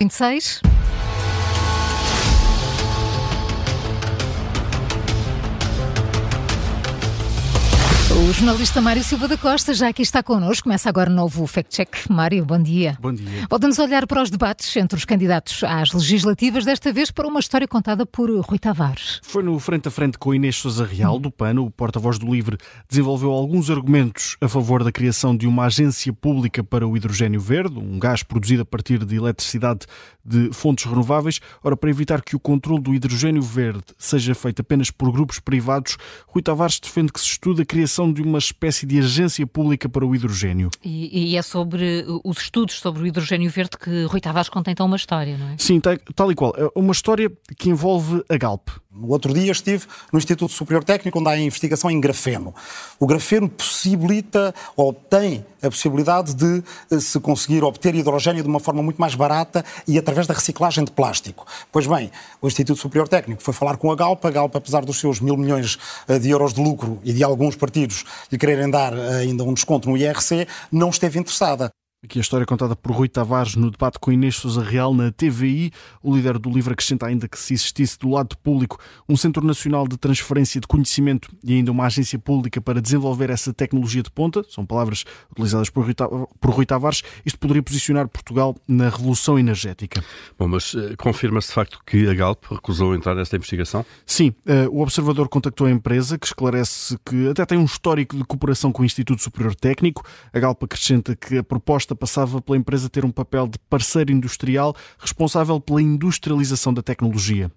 26. O jornalista Mário Silva da Costa já aqui está connosco. Começa agora o novo Fact Check. Mário, bom dia. Bom dia. Voltamos a olhar para os debates entre os candidatos às legislativas, desta vez para uma história contada por Rui Tavares. Foi no frente a frente com Inês Sousa Real, do PAN, o porta-voz do LIVRE, desenvolveu alguns argumentos a favor da criação de uma agência pública para o hidrogênio verde, um gás produzido a partir de eletricidade de fontes renováveis. Ora, para evitar que o controle do hidrogênio verde seja feito apenas por grupos privados, Rui Tavares defende que se estude a criação criação de uma espécie de agência pública para o hidrogênio. E, e é sobre os estudos sobre o hidrogênio verde que Rui Tavares conta então uma história, não é? Sim, tal e qual. É uma história que envolve a Galp. No outro dia estive no Instituto Superior Técnico, onde há investigação em grafeno. O grafeno possibilita, ou tem a possibilidade de eh, se conseguir obter hidrogênio de uma forma muito mais barata e através da reciclagem de plástico. Pois bem, o Instituto Superior Técnico foi falar com a Galp. A Galp, apesar dos seus mil milhões eh, de euros de lucro e de alguns partidos lhe quererem dar eh, ainda um desconto no IRC, não esteve interessada. Aqui a história contada por Rui Tavares no debate com Inês Sousa Real na TVI. O líder do livro acrescenta ainda que se existisse do lado público um Centro Nacional de Transferência de Conhecimento e ainda uma agência pública para desenvolver essa tecnologia de ponta, são palavras utilizadas por Rui, Tavares, isto poderia posicionar Portugal na revolução energética. Bom, mas uh, confirma-se de facto que a Galp recusou entrar nesta investigação? Sim, uh, o observador contactou a empresa que esclarece que até tem um histórico de cooperação com o Instituto Superior Técnico. A Galp acrescenta que a proposta proposta passava pela empresa ter um papel de parceiro industrial responsável pela industrialização da tecnologia.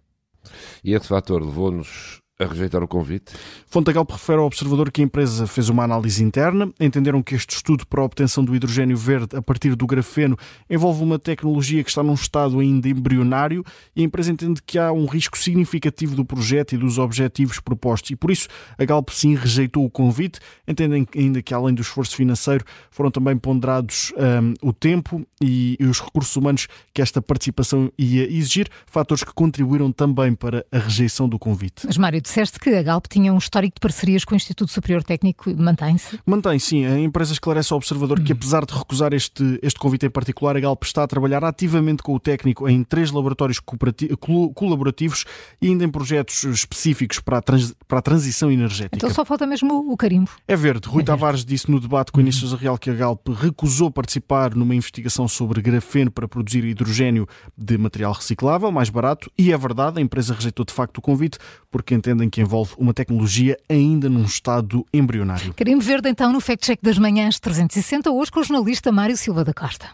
E esse fator levou-nos a rejeitar o convite? Fontagal refere ao observador que a empresa fez uma análise interna, entenderam que este estudo para a obtenção do hidrogênio verde a partir do grafeno envolve uma tecnologia que está num estado ainda embrionário e a empresa entende que há um risco significativo do projeto e dos objetivos propostos e por isso a Galp sim rejeitou o convite, entendem ainda que além do esforço financeiro foram também ponderados um, o tempo e, e os recursos humanos que esta participação ia exigir, fatores que contribuíram também para a rejeição do convite. Mas Mário, disseste que a Galp tinha um histórico de parcerias com o Instituto Superior Técnico. Mantém-se? Mantém, sim. A empresa esclarece ao observador hum. que, apesar de recusar este, este convite em particular, a Galp está a trabalhar ativamente com o técnico em três laboratórios colaborativos e ainda em projetos específicos para a, trans, para a transição energética. Então só falta mesmo o carimbo. É verde. Rui é Tavares disse no debate com o Início Real que a Galp recusou participar numa investigação sobre grafeno para produzir hidrogênio de material reciclável, mais barato, e é verdade, a empresa rejeitou de facto o convite porque entendem em que envolve uma tecnologia ainda num estado embrionário. Carimbo Verde, então, no Fact Check das Manhãs 360, hoje com o jornalista Mário Silva da Costa.